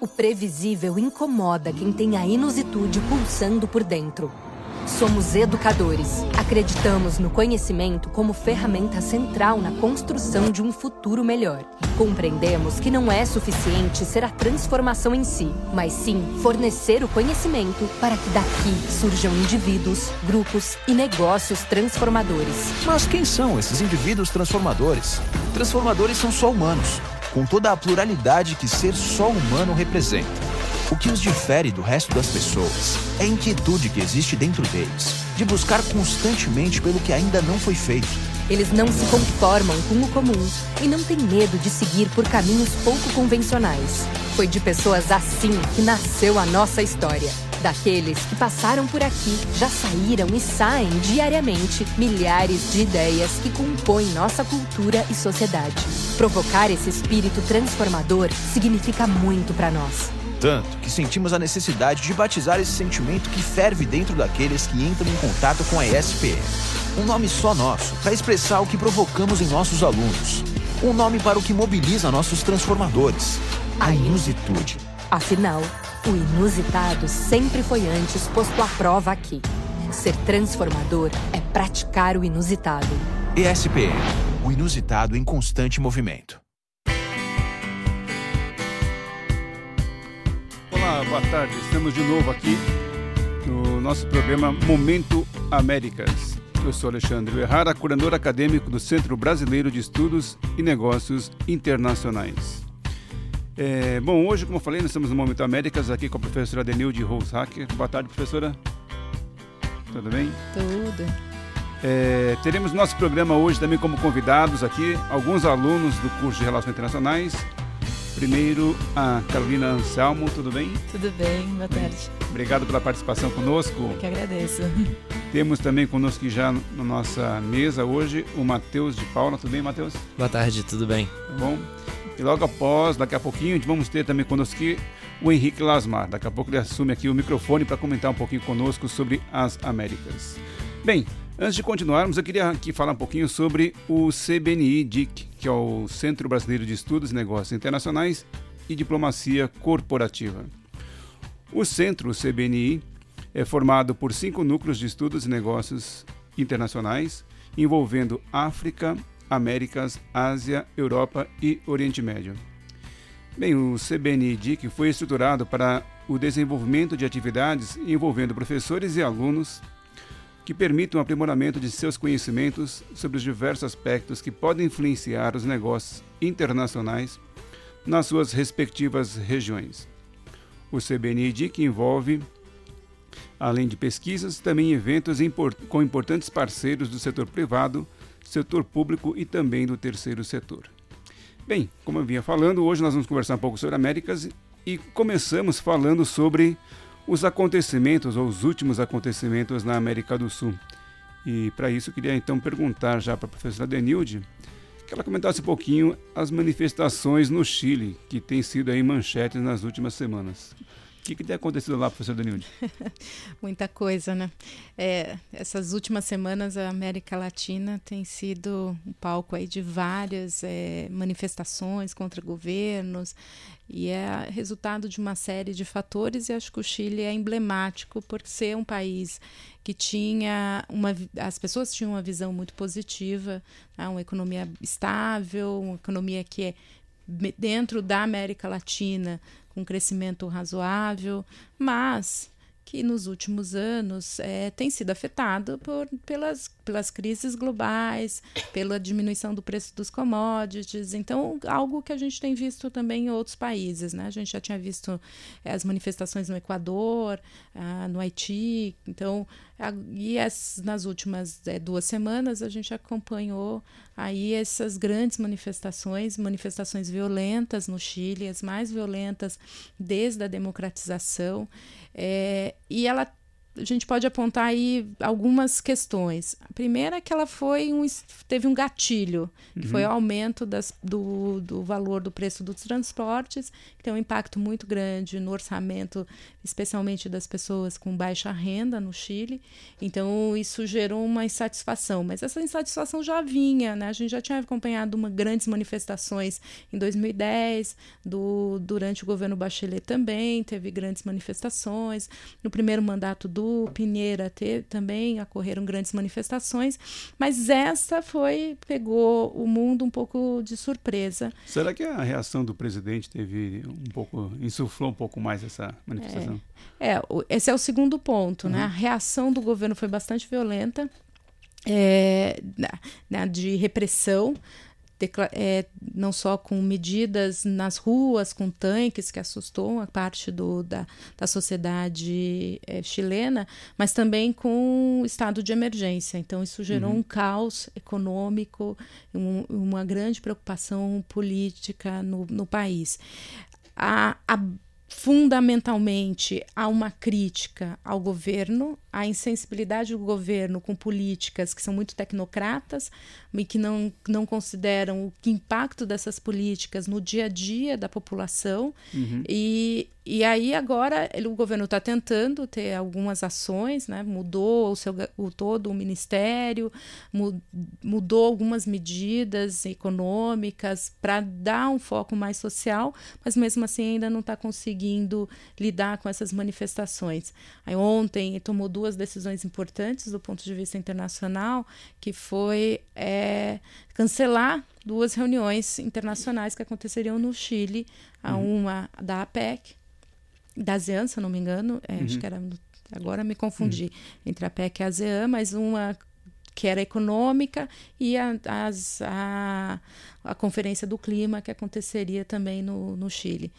O previsível incomoda quem tem a inusitude pulsando por dentro. Somos educadores. Acreditamos no conhecimento como ferramenta central na construção de um futuro melhor. Compreendemos que não é suficiente ser a transformação em si, mas sim fornecer o conhecimento para que daqui surjam indivíduos, grupos e negócios transformadores. Mas quem são esses indivíduos transformadores? Transformadores são só humanos, com toda a pluralidade que ser só humano representa. O que os difere do resto das pessoas é a inquietude que existe dentro deles, de buscar constantemente pelo que ainda não foi feito. Eles não se conformam com o comum e não têm medo de seguir por caminhos pouco convencionais. Foi de pessoas assim que nasceu a nossa história. Daqueles que passaram por aqui, já saíram e saem diariamente milhares de ideias que compõem nossa cultura e sociedade. Provocar esse espírito transformador significa muito para nós tanto que sentimos a necessidade de batizar esse sentimento que ferve dentro daqueles que entram em contato com a ESPM. Um nome só nosso, para expressar o que provocamos em nossos alunos. Um nome para o que mobiliza nossos transformadores. A inusitude. Afinal, o inusitado sempre foi antes posto à prova aqui. Ser transformador é praticar o inusitado. ESPM, o inusitado em constante movimento. boa tarde. Estamos de novo aqui no nosso programa Momento Américas. Eu sou Alexandre Errara, curador acadêmico do Centro Brasileiro de Estudos e Negócios Internacionais. É, bom, hoje, como eu falei, nós estamos no Momento Américas aqui com a professora Denilde Rose-Hacker. Boa tarde, professora. Tudo bem? Tudo. É, teremos nosso programa hoje também como convidados aqui alguns alunos do curso de Relações Internacionais Primeiro, a Carolina Anselmo, tudo bem? Tudo bem, boa tarde. Obrigado pela participação conosco. Eu que agradeço. Temos também conosco já na nossa mesa hoje o Matheus de Paula. Tudo bem, Matheus? Boa tarde, tudo bem. Tá bom. E logo após, daqui a pouquinho, vamos ter também conosco aqui o Henrique Lasmar. Daqui a pouco ele assume aqui o microfone para comentar um pouquinho conosco sobre as Américas. Bem, Antes de continuarmos, eu queria aqui falar um pouquinho sobre o CBNI-DIC, que é o Centro Brasileiro de Estudos e Negócios Internacionais e Diplomacia Corporativa. O centro, o CBNI, é formado por cinco núcleos de estudos e negócios internacionais, envolvendo África, Américas, Ásia, Europa e Oriente Médio. Bem, o CBNI-DIC foi estruturado para o desenvolvimento de atividades envolvendo professores e alunos que permitam o aprimoramento de seus conhecimentos sobre os diversos aspectos que podem influenciar os negócios internacionais nas suas respectivas regiões. O CBNID que envolve, além de pesquisas, também eventos com importantes parceiros do setor privado, setor público e também do terceiro setor. Bem, como eu vinha falando, hoje nós vamos conversar um pouco sobre Américas e começamos falando sobre os acontecimentos ou os últimos acontecimentos na América do Sul. E para isso queria então perguntar já para a professora Denilde que ela comentasse um pouquinho as manifestações no Chile, que tem sido aí manchetes nas últimas semanas. Que, que tem acontecido lá, professor Denilde? Muita coisa, né? É, essas últimas semanas a América Latina tem sido um palco aí de várias é, manifestações contra governos, e é resultado de uma série de fatores e acho que o Chile é emblemático por ser um país que tinha uma as pessoas tinham uma visão muito positiva, né? uma economia estável, uma economia que é dentro da América Latina com crescimento razoável, mas que nos últimos anos é, tem sido afetado por, pelas, pelas crises globais, pela diminuição do preço dos commodities. Então, algo que a gente tem visto também em outros países. Né? A gente já tinha visto é, as manifestações no Equador, ah, no Haiti. Então, e as, nas últimas é, duas semanas a gente acompanhou aí essas grandes manifestações, manifestações violentas no Chile, as mais violentas desde a democratização. É, e ela a gente pode apontar aí algumas questões. A primeira é que ela foi um, teve um gatilho, que uhum. foi o aumento das, do, do valor do preço dos transportes, que tem um impacto muito grande no orçamento, especialmente das pessoas com baixa renda no Chile. Então, isso gerou uma insatisfação. Mas essa insatisfação já vinha, né? A gente já tinha acompanhado uma, grandes manifestações em 2010, do, durante o governo Bachelet também, teve grandes manifestações. No primeiro mandato do Pinheira teve, também ocorreram grandes manifestações, mas essa foi pegou o mundo um pouco de surpresa. Será que a reação do presidente teve um pouco insuflou um pouco mais essa manifestação? É, é esse é o segundo ponto, uhum. né? A reação do governo foi bastante violenta. É, de repressão é, não só com medidas nas ruas, com tanques, que assustou a parte do, da, da sociedade é, chilena, mas também com estado de emergência. Então, isso gerou uhum. um caos econômico, um, uma grande preocupação política no, no país. A, a fundamentalmente há uma crítica ao governo, a insensibilidade do governo com políticas que são muito tecnocratas e que não, não consideram o impacto dessas políticas no dia a dia da população. Uhum. E, e aí agora ele, o governo está tentando ter algumas ações, né? mudou o seu, o, todo o ministério, mudou algumas medidas econômicas para dar um foco mais social, mas mesmo assim ainda não está conseguindo lidar com essas manifestações. Aí ontem tomou duas decisões importantes do ponto de vista internacional, que foi é, cancelar duas reuniões internacionais que aconteceriam no Chile, a uhum. uma da APEC, da ASEAN, se eu não me engano, é, uhum. acho que era agora me confundi uhum. entre a PEC e a ASEAN, mas uma que era econômica e a, as, a, a Conferência do Clima que aconteceria também no, no Chile.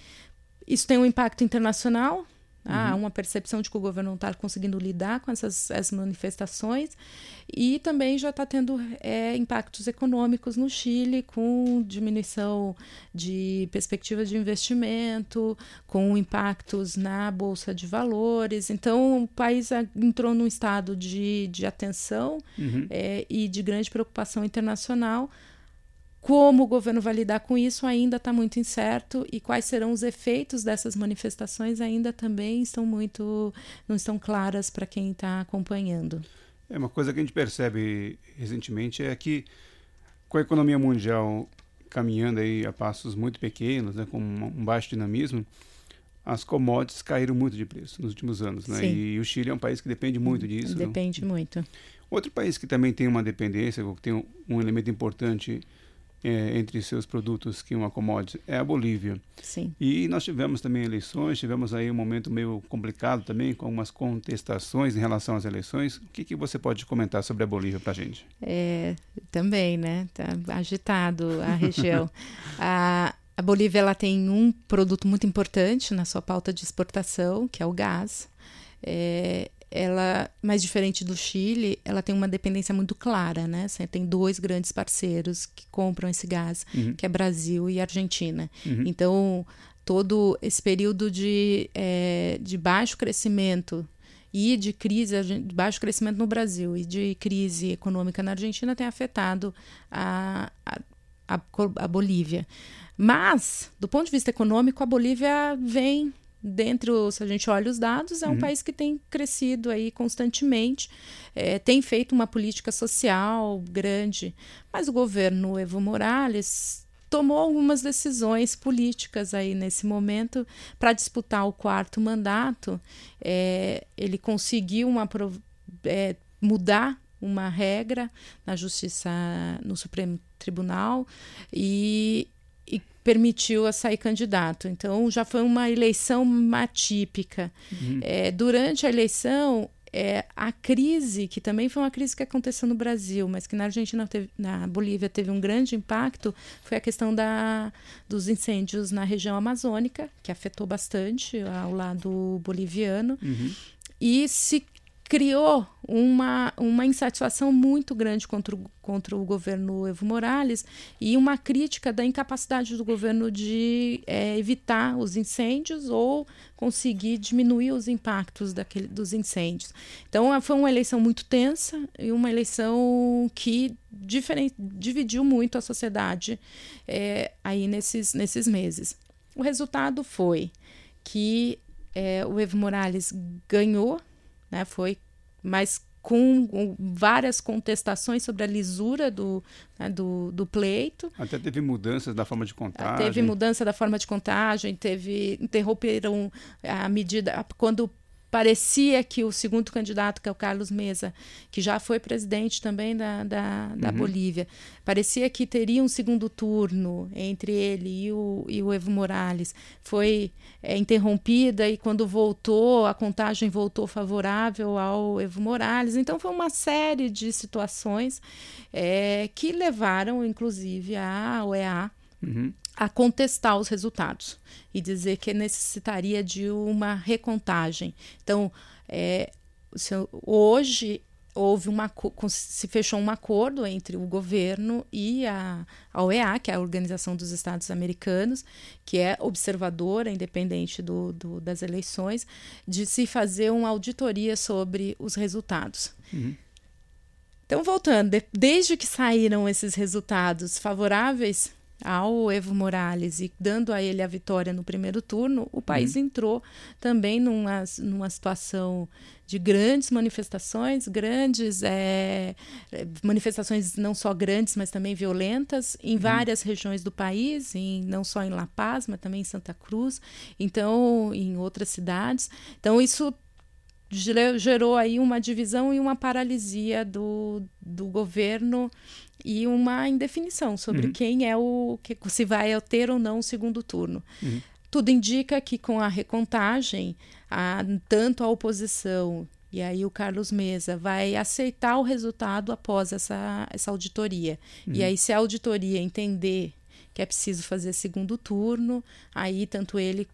Isso tem um impacto internacional, Há uhum. uma percepção de que o governo não está conseguindo lidar com essas, essas, manifestações e também já está tendo é, impactos econômicos no Chile, com diminuição de perspectivas de investimento, com impactos na Bolsa de Valores. Então, o país entrou num estado de, de atenção uhum. é, e de grande preocupação internacional como o governo vai lidar com isso ainda está muito incerto e quais serão os efeitos dessas manifestações ainda também estão muito não estão claras para quem está acompanhando. É uma coisa que a gente percebe recentemente é que com a economia mundial caminhando aí a passos muito pequenos, né, com um baixo dinamismo, as commodities caíram muito de preço nos últimos anos, né? Sim. E o Chile é um país que depende muito disso. Depende muito. Outro país que também tem uma dependência, que tem um elemento importante é, entre seus produtos que uma commodity é a Bolívia. Sim. E nós tivemos também eleições, tivemos aí um momento meio complicado também, com algumas contestações em relação às eleições. O que, que você pode comentar sobre a Bolívia para a gente? É, também, né? Tá agitado a região. a, a Bolívia ela tem um produto muito importante na sua pauta de exportação, que é o gás. É, ela, mais diferente do Chile, ela tem uma dependência muito clara, né? Você tem dois grandes parceiros que compram esse gás, uhum. que é Brasil e Argentina. Uhum. Então, todo esse período de, é, de baixo crescimento e de crise, de baixo crescimento no Brasil e de crise econômica na Argentina tem afetado a, a, a, a Bolívia. Mas, do ponto de vista econômico, a Bolívia vem dentro, se a gente olha os dados, é um uhum. país que tem crescido aí constantemente, é, tem feito uma política social grande, mas o governo Evo Morales tomou algumas decisões políticas aí nesse momento para disputar o quarto mandato. É, ele conseguiu uma, é, mudar uma regra na justiça no Supremo Tribunal e permitiu a sair candidato. Então já foi uma eleição atípica. Uhum. É, durante a eleição, é, a crise, que também foi uma crise que aconteceu no Brasil, mas que na Argentina, teve, na Bolívia teve um grande impacto, foi a questão da, dos incêndios na região amazônica, que afetou bastante ao lado boliviano. Uhum. E se criou uma, uma insatisfação muito grande contra o, contra o governo Evo Morales e uma crítica da incapacidade do governo de é, evitar os incêndios ou conseguir diminuir os impactos daquele, dos incêndios. Então, foi uma eleição muito tensa e uma eleição que dividiu muito a sociedade é, aí nesses, nesses meses. O resultado foi que é, o Evo Morales ganhou né? Foi, mas com várias contestações sobre a lisura do, né, do, do, pleito. Até teve mudanças da forma de contagem. Teve mudança da forma de contagem, teve interromperam a medida quando parecia que o segundo candidato, que é o Carlos Mesa, que já foi presidente também da, da, da uhum. Bolívia, parecia que teria um segundo turno entre ele e o, e o Evo Morales. Foi é, interrompida e quando voltou, a contagem voltou favorável ao Evo Morales. Então foi uma série de situações é, que levaram, inclusive, a OEA uhum a contestar os resultados e dizer que necessitaria de uma recontagem. Então, é, hoje houve uma se fechou um acordo entre o governo e a, a OEA, que é a Organização dos Estados Americanos, que é observadora independente do, do das eleições, de se fazer uma auditoria sobre os resultados. Uhum. Então, voltando, de, desde que saíram esses resultados favoráveis ao Evo Morales e dando a ele a vitória no primeiro turno, o país uhum. entrou também numa, numa situação de grandes manifestações, grandes é, manifestações não só grandes, mas também violentas, em uhum. várias regiões do país, em, não só em La Paz, mas também em Santa Cruz, então em outras cidades. Então isso gerou aí uma divisão e uma paralisia do, do governo e uma indefinição sobre uhum. quem é o que se vai ter ou não o segundo turno. Uhum. Tudo indica que com a recontagem, a, tanto a oposição e aí o Carlos Mesa vai aceitar o resultado após essa, essa auditoria. Uhum. E aí, se a auditoria entender que é preciso fazer segundo turno, aí tanto ele,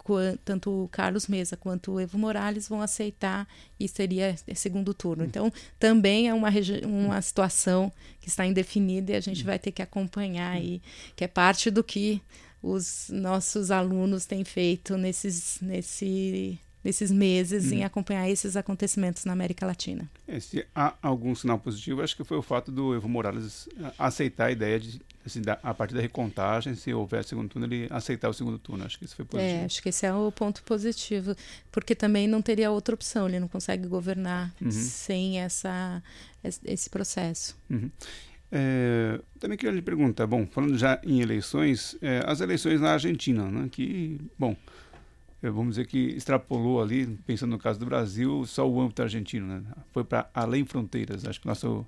tanto o Carlos Mesa quanto o Evo Morales vão aceitar e seria segundo turno. Então, também é uma, uma situação que está indefinida e a gente vai ter que acompanhar aí, que é parte do que os nossos alunos têm feito nesses, nesse nesses meses hum. em acompanhar esses acontecimentos na América Latina. É, se há algum sinal positivo, acho que foi o fato do Evo Morales eh, aceitar a ideia de, assim, da, a partir da recontagem, se houver segundo turno, ele aceitar o segundo turno. Acho que isso foi positivo. É, acho que esse é o ponto positivo, porque também não teria outra opção, ele não consegue governar uhum. sem essa, esse processo. Uhum. É, também queria lhe perguntar, bom, falando já em eleições, é, as eleições na Argentina, né, que, bom, vamos dizer que extrapolou ali, pensando no caso do Brasil, só o âmbito argentino, né? Foi para além fronteiras. Acho que nosso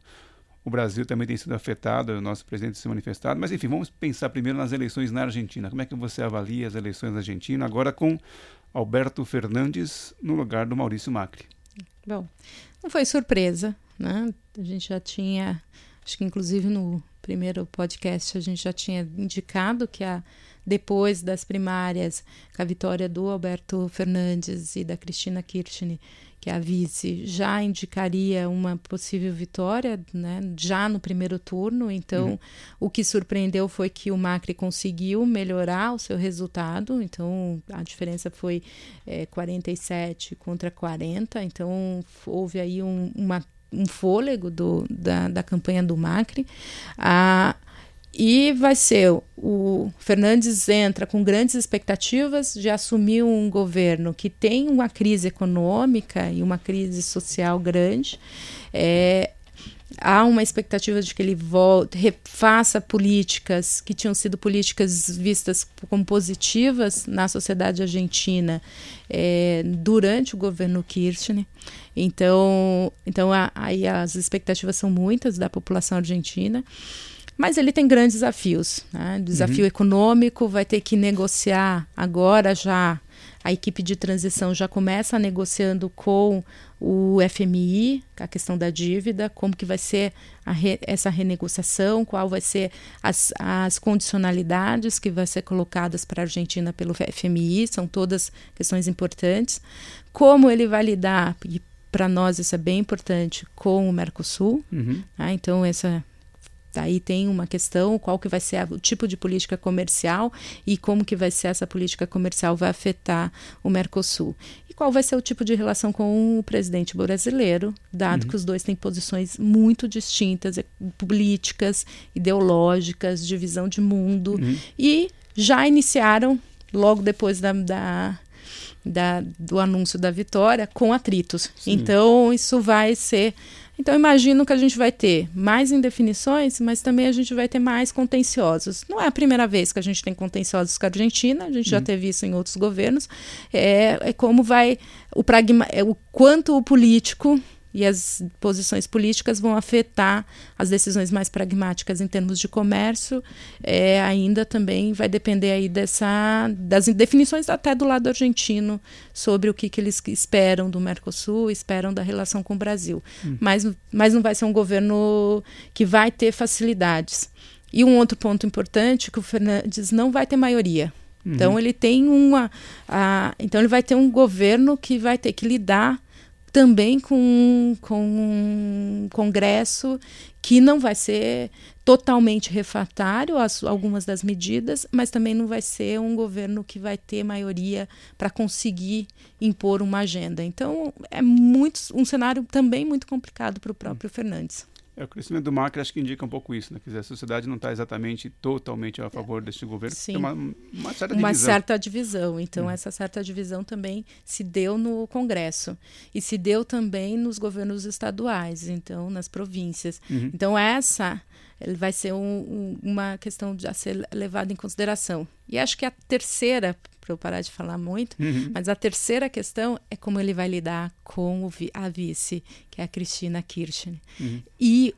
o Brasil também tem sido afetado, o nosso presidente se manifestado. Mas enfim, vamos pensar primeiro nas eleições na Argentina. Como é que você avalia as eleições na Argentina agora com Alberto Fernandes no lugar do Maurício Macri? Bom, não foi surpresa, né? A gente já tinha, acho que inclusive no primeiro podcast a gente já tinha indicado que a depois das primárias, com a vitória do Alberto Fernandes e da Cristina Kirchner, que é a vice, já indicaria uma possível vitória, né, já no primeiro turno. Então, uhum. o que surpreendeu foi que o Macri conseguiu melhorar o seu resultado. Então, a diferença foi é, 47 contra 40. Então, houve aí um, uma um fôlego do, da, da campanha do Macri. A, e vai ser o Fernandes entra com grandes expectativas de assumir um governo que tem uma crise econômica e uma crise social grande. É, há uma expectativa de que ele volte, refaça políticas que tinham sido políticas vistas como positivas na sociedade argentina é, durante o governo Kirchner. Então, então aí as expectativas são muitas da população argentina. Mas ele tem grandes desafios. Né? Desafio uhum. econômico, vai ter que negociar agora já. A equipe de transição já começa negociando com o FMI, a questão da dívida, como que vai ser re, essa renegociação, qual vai ser as, as condicionalidades que vai ser colocadas para a Argentina pelo FMI, são todas questões importantes. Como ele vai lidar, e para nós isso é bem importante com o Mercosul. Uhum. Né? Então, essa Aí tem uma questão, qual que vai ser o tipo de política comercial e como que vai ser essa política comercial vai afetar o Mercosul. E qual vai ser o tipo de relação com o presidente brasileiro, dado uhum. que os dois têm posições muito distintas, políticas, ideológicas, de visão de mundo, uhum. e já iniciaram, logo depois da, da da, do anúncio da vitória com atritos. Sim. Então, isso vai ser então, imagino que a gente vai ter mais indefinições, mas também a gente vai ter mais contenciosos. Não é a primeira vez que a gente tem contenciosos com a Argentina, a gente uhum. já teve isso em outros governos. É, é como vai o pragma, é o quanto o político e as posições políticas vão afetar as decisões mais pragmáticas em termos de comércio. É, ainda também vai depender aí dessa, das definições até do lado argentino sobre o que, que eles esperam do Mercosul, esperam da relação com o Brasil. Hum. Mas, mas não vai ser um governo que vai ter facilidades. E um outro ponto importante que o Fernandes não vai ter maioria. Uhum. Então ele tem uma, a, então ele vai ter um governo que vai ter que lidar também com, com um congresso que não vai ser totalmente refratário a algumas das medidas, mas também não vai ser um governo que vai ter maioria para conseguir impor uma agenda. Então é muito um cenário também muito complicado para o próprio Fernandes. É, o crescimento do Macri acho que indica um pouco isso, né? Quer dizer, a sociedade não está exatamente totalmente a favor deste governo. Sim. Tem uma, uma certa uma divisão. certa divisão. Então, hum. essa certa divisão também se deu no Congresso e se deu também nos governos estaduais, então, nas províncias. Uhum. Então, essa vai ser um, um, uma questão a ser levada em consideração. E acho que a terceira, para eu parar de falar muito, uhum. mas a terceira questão é como ele vai lidar com a vice, que é a Cristina Kirchner. Uhum. E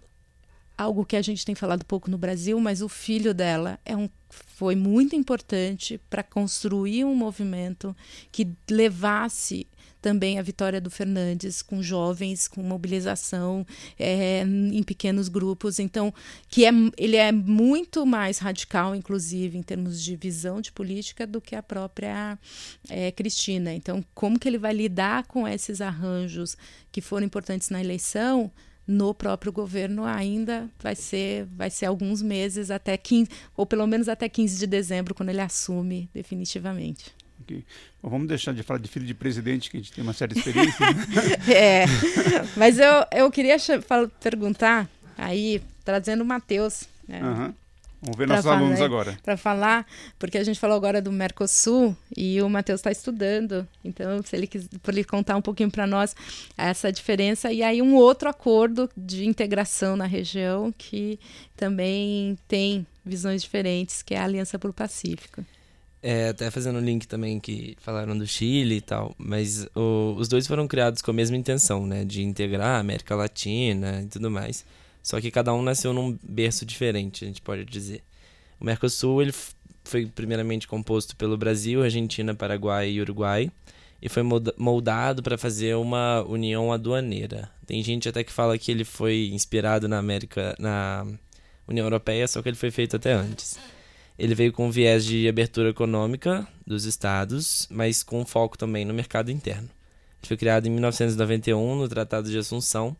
algo que a gente tem falado pouco no Brasil, mas o filho dela é um, foi muito importante para construir um movimento que levasse também a vitória do Fernandes com jovens, com mobilização é, em pequenos grupos. Então, que é, ele é muito mais radical, inclusive, em termos de visão de política, do que a própria é, Cristina. Então, como que ele vai lidar com esses arranjos que foram importantes na eleição? No próprio governo ainda vai ser vai ser alguns meses até 15, ou pelo menos até 15 de dezembro quando ele assume definitivamente. Bom, vamos deixar de falar de filho de presidente, que a gente tem uma certa experiência. Né? é, mas eu, eu queria perguntar, aí, trazendo o Matheus. Né? Uhum. Vamos ver nossos falar, alunos agora. Para falar, porque a gente falou agora do Mercosul e o Matheus está estudando. Então, se ele quiser por ele contar um pouquinho para nós essa diferença e aí um outro acordo de integração na região que também tem visões diferentes, que é a Aliança para o Pacífico. É, até fazendo um link também que falaram do Chile e tal, mas o, os dois foram criados com a mesma intenção, né, de integrar a América Latina e tudo mais. Só que cada um nasceu num berço diferente, a gente pode dizer. O Mercosul ele foi primeiramente composto pelo Brasil, Argentina, Paraguai e Uruguai e foi moldado para fazer uma união aduaneira. Tem gente até que fala que ele foi inspirado na América, na União Europeia, só que ele foi feito até antes. Ele veio com viés de abertura econômica dos estados, mas com foco também no mercado interno. Ele foi criado em 1991 no Tratado de Assunção.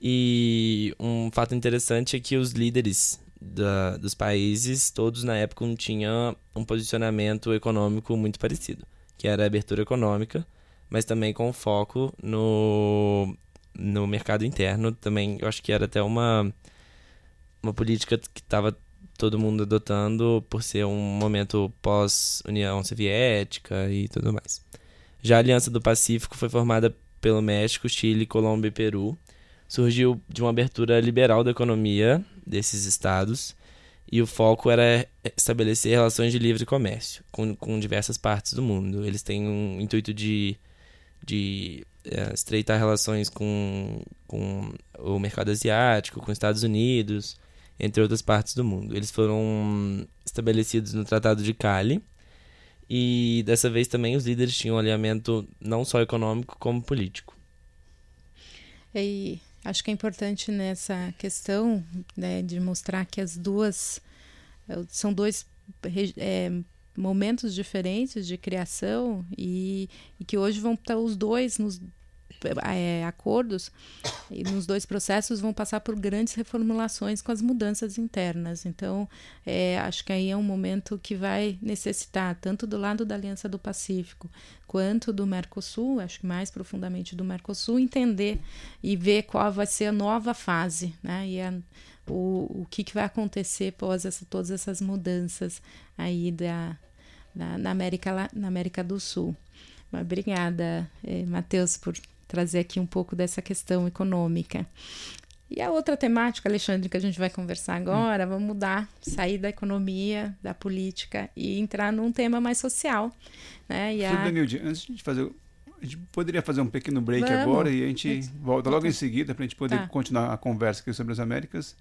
E um fato interessante é que os líderes da, dos países, todos na época, tinham um posicionamento econômico muito parecido, que era a abertura econômica, mas também com foco no, no mercado interno. Também, eu acho que era até uma, uma política que estava todo mundo adotando por ser um momento pós-União Soviética e tudo mais. Já a Aliança do Pacífico foi formada pelo México, Chile, Colômbia e Peru. Surgiu de uma abertura liberal da economia desses estados e o foco era estabelecer relações de livre comércio com, com diversas partes do mundo. Eles têm um intuito de, de é, estreitar relações com, com o mercado asiático, com os Estados Unidos, entre outras partes do mundo. Eles foram estabelecidos no Tratado de Cali e dessa vez também os líderes tinham um alinhamento não só econômico como político. E acho que é importante nessa questão né, de mostrar que as duas são dois é, momentos diferentes de criação e, e, que hoje vão estar os dois nos é, acordos e nos dois processos vão passar por grandes reformulações com as mudanças internas. Então, é, acho que aí é um momento que vai necessitar, tanto do lado da Aliança do Pacífico quanto do Mercosul, acho que mais profundamente do Mercosul, entender e ver qual vai ser a nova fase, né? E a, o, o que, que vai acontecer após essa, todas essas mudanças aí da, da, na, América, na América do Sul. Obrigada, eh, Matheus, por trazer aqui um pouco dessa questão econômica. E a outra temática, Alexandre, que a gente vai conversar agora, vamos mudar, sair da economia, da política e entrar num tema mais social. Né? E a... Danilde, antes de fazer. A gente poderia fazer um pequeno break vamos. agora e a gente volta logo em seguida para a gente poder tá. continuar a conversa aqui sobre as Américas.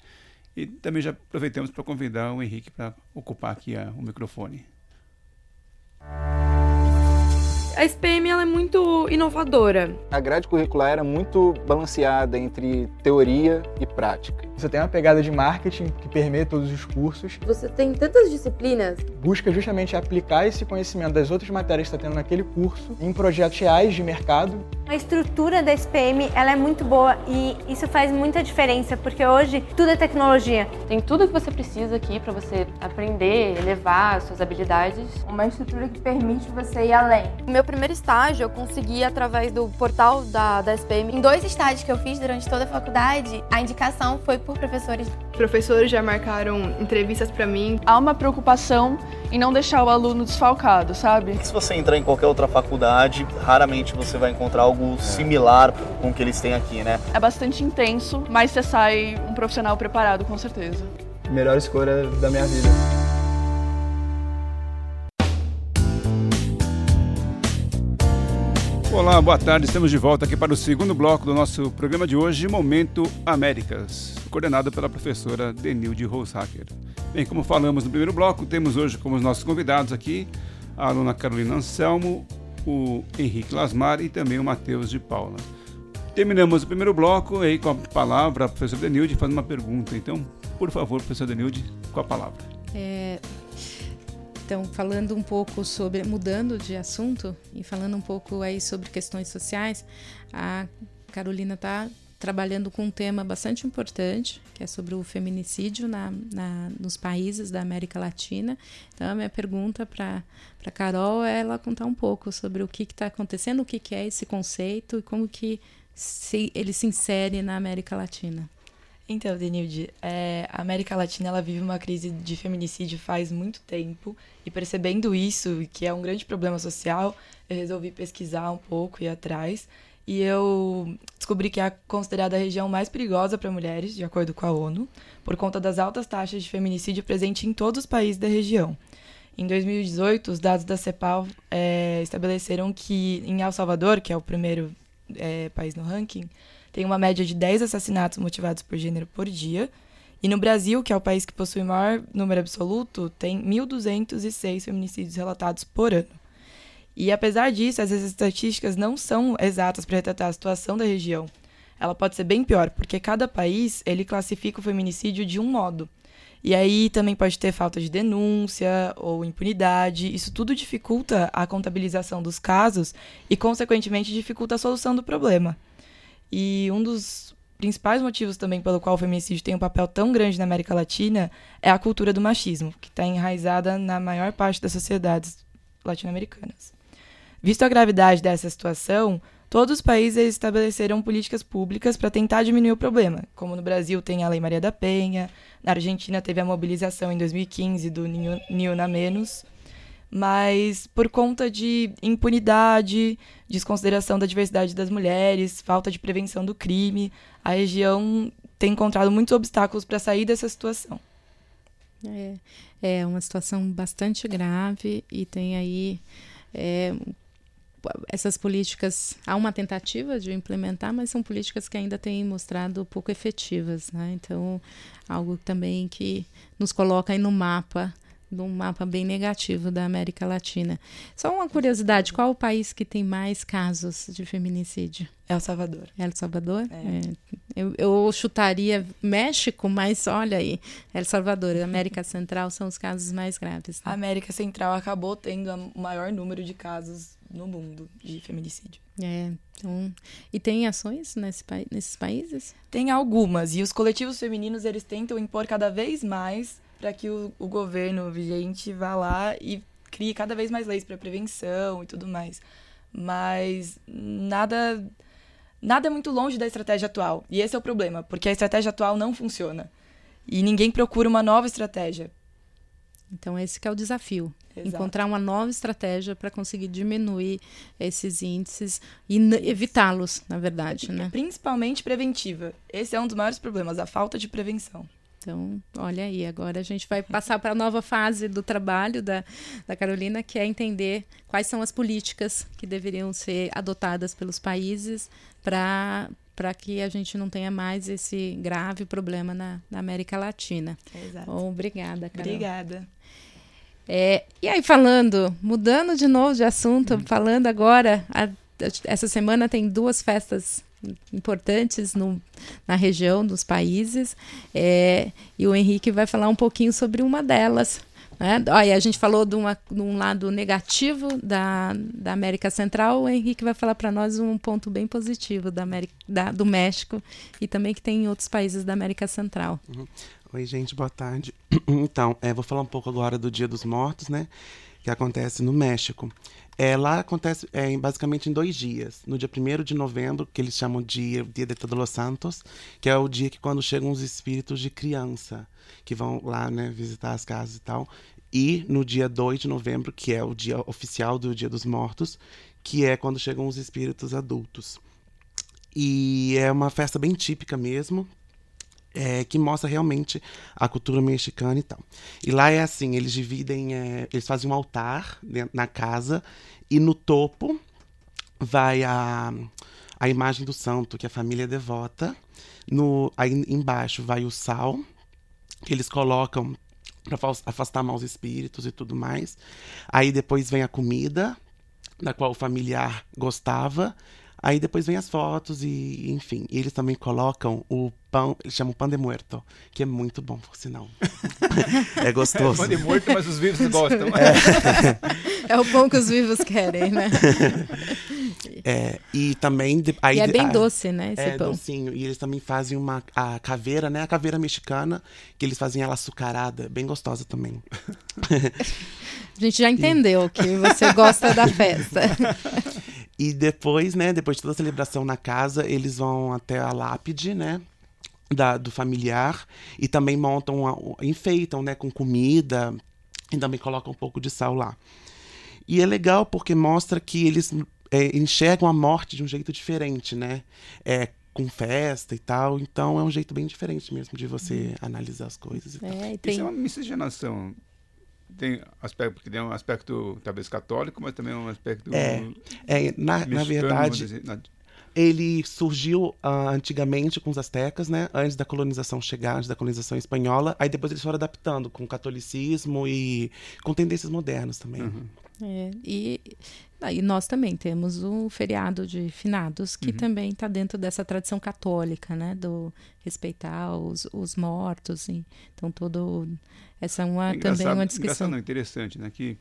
E também já aproveitamos para convidar o Henrique para ocupar aqui a, o microfone a SPM ela é muito inovadora. A grade curricular era muito balanceada entre teoria e prática. Você tem uma pegada de marketing que permeia todos os cursos. Você tem tantas disciplinas. Busca justamente aplicar esse conhecimento das outras matérias que está tendo naquele curso em projetos reais de mercado. A estrutura da SPM ela é muito boa e isso faz muita diferença porque hoje tudo é tecnologia. Tem tudo que você precisa aqui para você aprender, elevar suas habilidades. Uma estrutura que permite você ir além. O meu primeiro estágio eu consegui através do portal da, da SPM. Em dois estágios que eu fiz durante toda a faculdade, a indicação foi por professores. Professores já marcaram entrevistas para mim. Há uma preocupação em não deixar o aluno desfalcado, sabe? Se você entrar em qualquer outra faculdade, raramente você vai encontrar algo similar com o que eles têm aqui, né? É bastante intenso, mas você sai um profissional preparado, com certeza. Melhor escolha da minha vida. Olá, boa tarde. Estamos de volta aqui para o segundo bloco do nosso programa de hoje, Momento Américas, coordenado pela professora Denilde Roshacker. Bem, como falamos no primeiro bloco, temos hoje como os nossos convidados aqui a aluna Carolina Anselmo, o Henrique Lasmar e também o Matheus de Paula. Terminamos o primeiro bloco aí com a palavra a professora Denilde fazendo uma pergunta. Então, por favor, professora Denilde, com a palavra. É, então, falando um pouco sobre, mudando de assunto e falando um pouco aí sobre questões sociais, a Carolina está trabalhando com um tema bastante importante, que é sobre o feminicídio na, na, nos países da América Latina. Então, a minha pergunta para a Carol é ela contar um pouco sobre o que está acontecendo, o que, que é esse conceito e como que se, ele se insere na América Latina. Então, Denilde, é, a América Latina ela vive uma crise de feminicídio faz muito tempo e percebendo isso, que é um grande problema social, eu resolvi pesquisar um pouco e atrás e eu descobri que é considerada a região mais perigosa para mulheres, de acordo com a ONU, por conta das altas taxas de feminicídio presentes em todos os países da região. Em 2018, os dados da CEPAL é, estabeleceram que em El Salvador, que é o primeiro é, país no ranking, tem uma média de 10 assassinatos motivados por gênero por dia. E no Brasil, que é o país que possui o maior número absoluto, tem 1.206 feminicídios relatados por ano. E apesar disso, essas estatísticas não são exatas para retratar a situação da região. Ela pode ser bem pior, porque cada país ele classifica o feminicídio de um modo. E aí também pode ter falta de denúncia ou impunidade. Isso tudo dificulta a contabilização dos casos e, consequentemente, dificulta a solução do problema. E um dos principais motivos também pelo qual o feminicídio tem um papel tão grande na América Latina é a cultura do machismo, que está enraizada na maior parte das sociedades latino-americanas. Visto a gravidade dessa situação, todos os países estabeleceram políticas públicas para tentar diminuir o problema, como no Brasil tem a Lei Maria da Penha, na Argentina teve a mobilização em 2015 do Ninho na Menos, mas por conta de impunidade, desconsideração da diversidade das mulheres, falta de prevenção do crime, a região tem encontrado muitos obstáculos para sair dessa situação. É, é uma situação bastante grave e tem aí é, essas políticas há uma tentativa de implementar, mas são políticas que ainda têm mostrado pouco efetivas, né? Então, algo também que nos coloca aí no mapa num mapa bem negativo da América Latina. Só uma curiosidade, qual o país que tem mais casos de feminicídio? El Salvador. El Salvador? É. É. Eu, eu, chutaria México, mas olha aí, El Salvador, América Central são os casos mais graves. Né? A América Central acabou tendo o maior número de casos no mundo de feminicídio. É, então, e tem ações nesse, nesses países? Tem algumas, e os coletivos femininos eles tentam impor cada vez mais para que o, o governo vigente vá lá e crie cada vez mais leis para prevenção e tudo mais. Mas nada nada é muito longe da estratégia atual. E esse é o problema, porque a estratégia atual não funciona. E ninguém procura uma nova estratégia. Então esse é o desafio. Exato. Encontrar uma nova estratégia para conseguir diminuir esses índices e evitá-los, na verdade, né? Principalmente preventiva. Esse é um dos maiores problemas, a falta de prevenção. Então, olha aí, agora a gente vai passar para a nova fase do trabalho da, da Carolina, que é entender quais são as políticas que deveriam ser adotadas pelos países para para que a gente não tenha mais esse grave problema na, na América Latina. Exato. Obrigada, Carol. Obrigada. É, e aí, falando, mudando de novo de assunto, uhum. falando agora, a, essa semana tem duas festas importantes no, na região dos países, é, e o Henrique vai falar um pouquinho sobre uma delas. Né? Olha, a gente falou de, uma, de um lado negativo da, da América Central, o Henrique vai falar para nós um ponto bem positivo da América, da, do México e também que tem em outros países da América Central. Uhum. Oi, gente, boa tarde. Então, é, vou falar um pouco agora do Dia dos Mortos, né? Que acontece no México. É, lá acontece é, basicamente em dois dias. No dia 1 de novembro, que eles chamam de Dia de Todos os Santos, que é o dia que quando chegam os espíritos de criança, que vão lá né, visitar as casas e tal. E no dia 2 de novembro, que é o dia oficial do Dia dos Mortos, que é quando chegam os espíritos adultos. E é uma festa bem típica mesmo, é, que mostra realmente a cultura mexicana e tal. E lá é assim, eles dividem, é, eles fazem um altar na casa e no topo vai a, a imagem do santo que a família é devota. No, aí embaixo vai o sal que eles colocam para afastar maus espíritos e tudo mais. Aí depois vem a comida da qual o familiar gostava Aí depois vem as fotos e, enfim, e eles também colocam o pão, eles chamam pão de muerto, que é muito bom, por sinal. é gostoso. É pão de muerto, mas os vivos gostam. É. é o pão que os vivos querem, né? É, e também... Aí, e é bem a, doce, né, esse é, pão. docinho. E eles também fazem uma a caveira, né, a caveira mexicana, que eles fazem ela açucarada, bem gostosa também. a gente já entendeu e... que você gosta da festa. E depois, né, depois de toda a celebração na casa, eles vão até a lápide, né, da, do familiar e também montam, enfeitam, né, com comida e também colocam um pouco de sal lá. E é legal porque mostra que eles é, enxergam a morte de um jeito diferente, né? É, com festa e tal. Então é um jeito bem diferente mesmo de você hum. analisar as coisas. É, tem... Isso é uma miscigenação tem aspecto porque tem um aspecto talvez católico, mas também um aspecto é, é na, na verdade ele surgiu uh, antigamente com os astecas, né? Antes da colonização chegar, antes da colonização espanhola. Aí depois eles foram adaptando com o catolicismo e com tendências modernas também. Uhum. É, e, e nós também temos o feriado de finados, que uhum. também está dentro dessa tradição católica, né? Do respeitar os, os mortos. E, então, todo essa é uma, é também uma descrição. Não, interessante, né? Que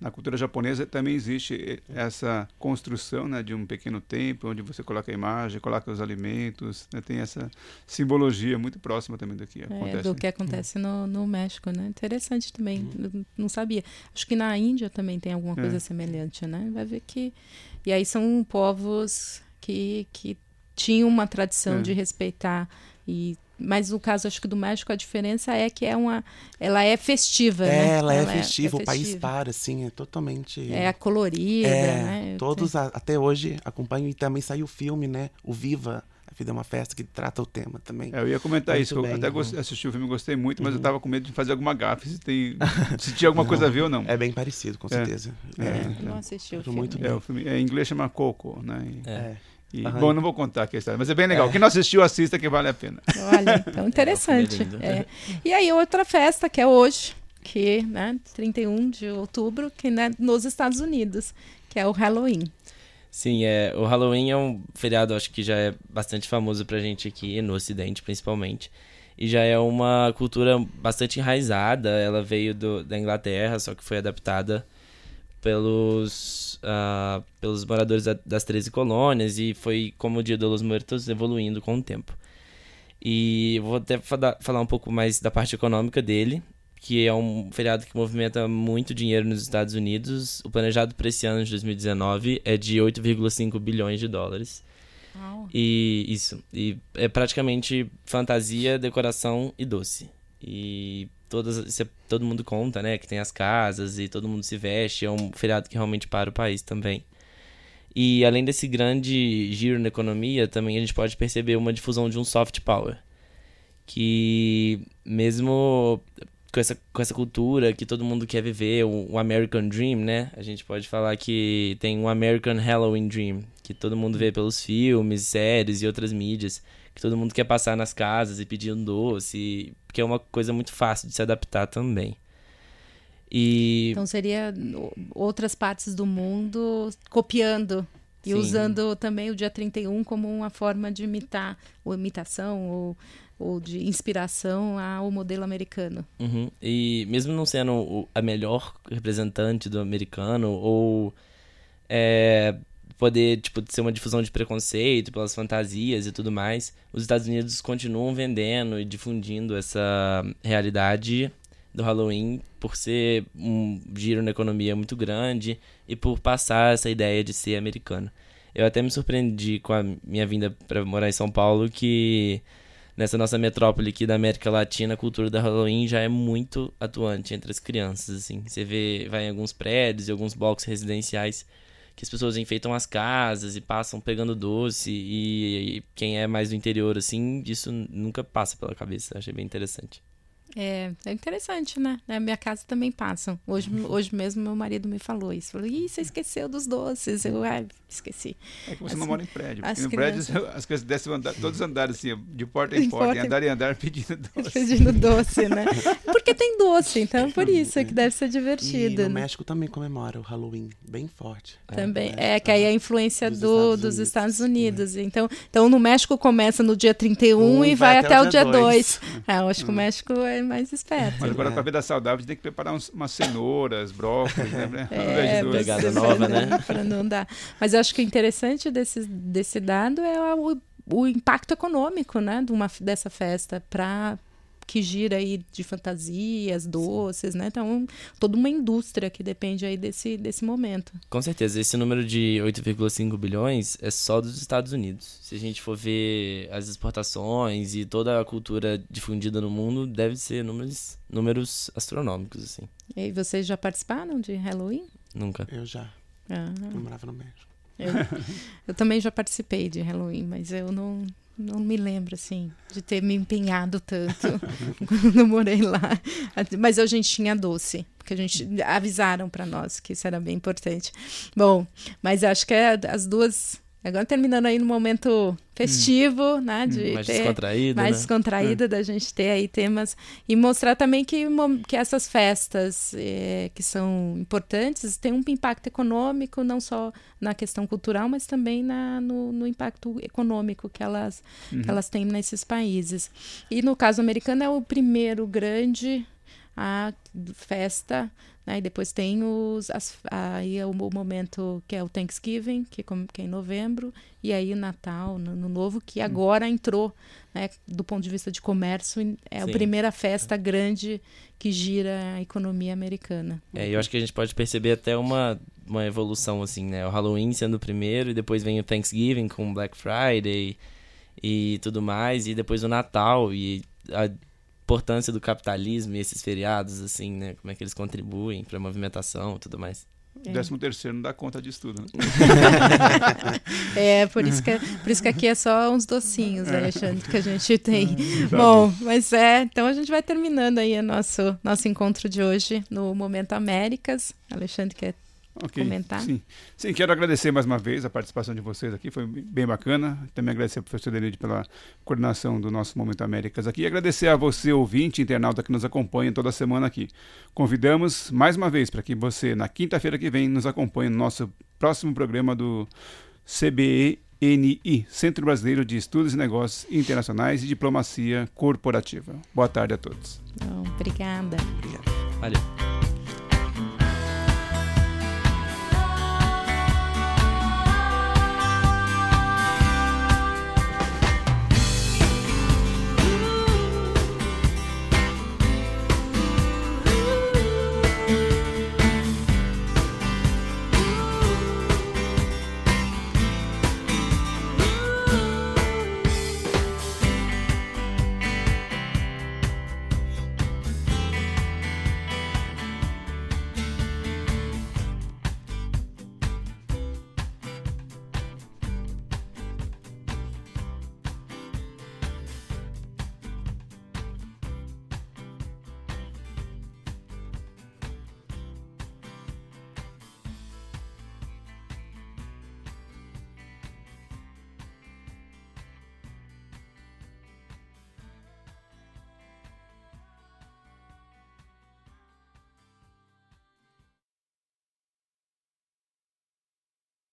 na cultura japonesa também existe essa construção né, de um pequeno templo onde você coloca a imagem, coloca os alimentos, né, tem essa simbologia muito próxima também do que acontece. É, do que acontece no, no México, né? Interessante também, uhum. não sabia. Acho que na Índia também tem alguma coisa é. semelhante, né? Vai ver que... E aí são povos que, que tinham uma tradição é. de respeitar e mas no caso acho que do México a diferença é que é uma ela é festiva é, né? ela, é ela é, festiva é, é, o país para assim é totalmente é colorida é, né? todos a, até hoje acompanham e também saiu o filme né o Viva a vida é uma festa que trata o tema também é, eu ia comentar muito isso bem, eu até uhum. assisti o filme gostei muito mas uhum. eu tava com medo de fazer alguma gafe se tem se tinha alguma não, coisa a ver ou não é bem parecido com certeza é, não assisti o filme muito bem. é o filme em inglês chama Coco né e, é e, bom, não vou contar aqui a história, mas é bem legal. É. Quem não assistiu, assista que vale a pena. Olha, então interessante. É, é. E aí, outra festa que é hoje, que, né, 31 de outubro, que né, nos Estados Unidos, que é o Halloween. Sim, é, o Halloween é um feriado, acho que já é bastante famoso pra gente aqui, no Ocidente principalmente. E já é uma cultura bastante enraizada, ela veio do, da Inglaterra, só que foi adaptada pelos, uh, pelos moradores da, das 13 colônias e foi como o Dia dos Muertos evoluindo com o tempo. E vou até falar um pouco mais da parte econômica dele, que é um feriado que movimenta muito dinheiro nos Estados Unidos. O planejado para esse ano de 2019 é de 8,5 bilhões de dólares. Uau. E isso. E é praticamente fantasia, decoração e doce. E todas, todo mundo conta, né? Que tem as casas e todo mundo se veste. É um feriado que realmente para o país também. E além desse grande giro na economia, também a gente pode perceber uma difusão de um soft power. Que mesmo com essa, com essa cultura que todo mundo quer viver, o, o, American Dream, né? A gente pode falar que tem um American Halloween Dream, que todo mundo vê pelos filmes, séries e outras mídias, que todo mundo quer passar nas casas e pedir um doce, que é uma coisa muito fácil de se adaptar também. E... Então seria outras partes do mundo copiando e Sim. usando também o dia 31 como uma forma de imitar, ou imitação, ou ou de inspiração ao modelo americano. Uhum. E mesmo não sendo a melhor representante do americano, ou é, poder tipo, ser uma difusão de preconceito pelas fantasias e tudo mais, os Estados Unidos continuam vendendo e difundindo essa realidade do Halloween por ser um giro na economia muito grande e por passar essa ideia de ser americano. Eu até me surpreendi com a minha vinda para morar em São Paulo que nessa nossa metrópole aqui da América Latina, a cultura da Halloween já é muito atuante entre as crianças, assim. Você vê, vai em alguns prédios e alguns blocos residenciais que as pessoas enfeitam as casas e passam pegando doce e, e quem é mais do interior, assim, isso nunca passa pela cabeça. Achei bem interessante. É, é interessante, né? Na minha casa também passam. Hoje, uhum. hoje mesmo meu marido me falou isso. Falou, ih, você esqueceu dos doces. Eu, ah, esqueci. É que você assim, não mora em prédio. Em crianças... prédio, as crianças descem andar, todos os andares, assim, de porta em porta, porta, em andar em andar, pedindo doce. Pedindo doce, né? Porque tem doce, então por isso é que deve ser divertido. E no né? México também comemora o Halloween, bem forte. Também, é, é que aí é a influência dos, do, Estados, dos Unidos. Estados Unidos. Né? Então, então, no México começa no dia 31 um, e vai, vai até, até, o dia 2. É, eu acho que o hum. México é mais esperto. Mas agora, é. para vida saudável, tem que preparar uns, umas cenouras, brócolis, né? É, pegada nova, né? Para não dar. Mas eu acho que o interessante desse, desse dado é o, o impacto econômico, né? De uma, dessa festa para que gira aí de fantasias, doces, Sim. né? Então, toda uma indústria que depende aí desse, desse momento. Com certeza, esse número de 8,5 bilhões é só dos Estados Unidos. Se a gente for ver as exportações e toda a cultura difundida no mundo, deve ser números, números astronômicos, assim. E vocês já participaram de Halloween? Nunca. Eu já. Ah. Eu morava no México. Eu, eu também já participei de Halloween, mas eu não não me lembro, assim, de ter me empenhado tanto quando morei lá. Mas a gente tinha doce, porque a gente avisaram para nós que isso era bem importante. Bom, mas acho que é as duas Agora terminando aí no momento festivo, hum. né? De mais ter, descontraído. Mais né? descontraída é. da gente ter aí temas. E mostrar também que, que essas festas é, que são importantes têm um impacto econômico, não só na questão cultural, mas também na, no, no impacto econômico que elas, uhum. que elas têm nesses países. E no caso americano é o primeiro grande a festa né? E depois tem os, as, aí é o, momento que é o Thanksgiving, que, que é em novembro, e aí o Natal, no, no Novo, que agora entrou, né, do ponto de vista de comércio, é Sim. a primeira festa grande que gira a economia americana. É, eu acho que a gente pode perceber até uma, uma evolução, assim, né? O Halloween sendo o primeiro, e depois vem o Thanksgiving com Black Friday e tudo mais, e depois o Natal, e a importância do capitalismo e esses feriados, assim, né? Como é que eles contribuem para a movimentação e tudo mais. É. Décimo terceiro não dá conta disso tudo, né? é, por isso, que, por isso que aqui é só uns docinhos, é. Alexandre, que a gente tem. Tá bom, mas é, então a gente vai terminando aí o nosso, nosso encontro de hoje no Momento Américas. Alexandre quer okay. comentar? Sim. Sim, quero agradecer mais uma vez a participação de vocês aqui, foi bem bacana. Também agradecer ao professor Denide pela coordenação do nosso Momento Américas aqui. E agradecer a você, ouvinte, internauta que nos acompanha toda semana aqui. Convidamos mais uma vez para que você, na quinta-feira que vem, nos acompanhe no nosso próximo programa do CBE NI, Centro Brasileiro de Estudos e Negócios Internacionais e Diplomacia Corporativa. Boa tarde a todos. obrigada. Obrigado. Valeu.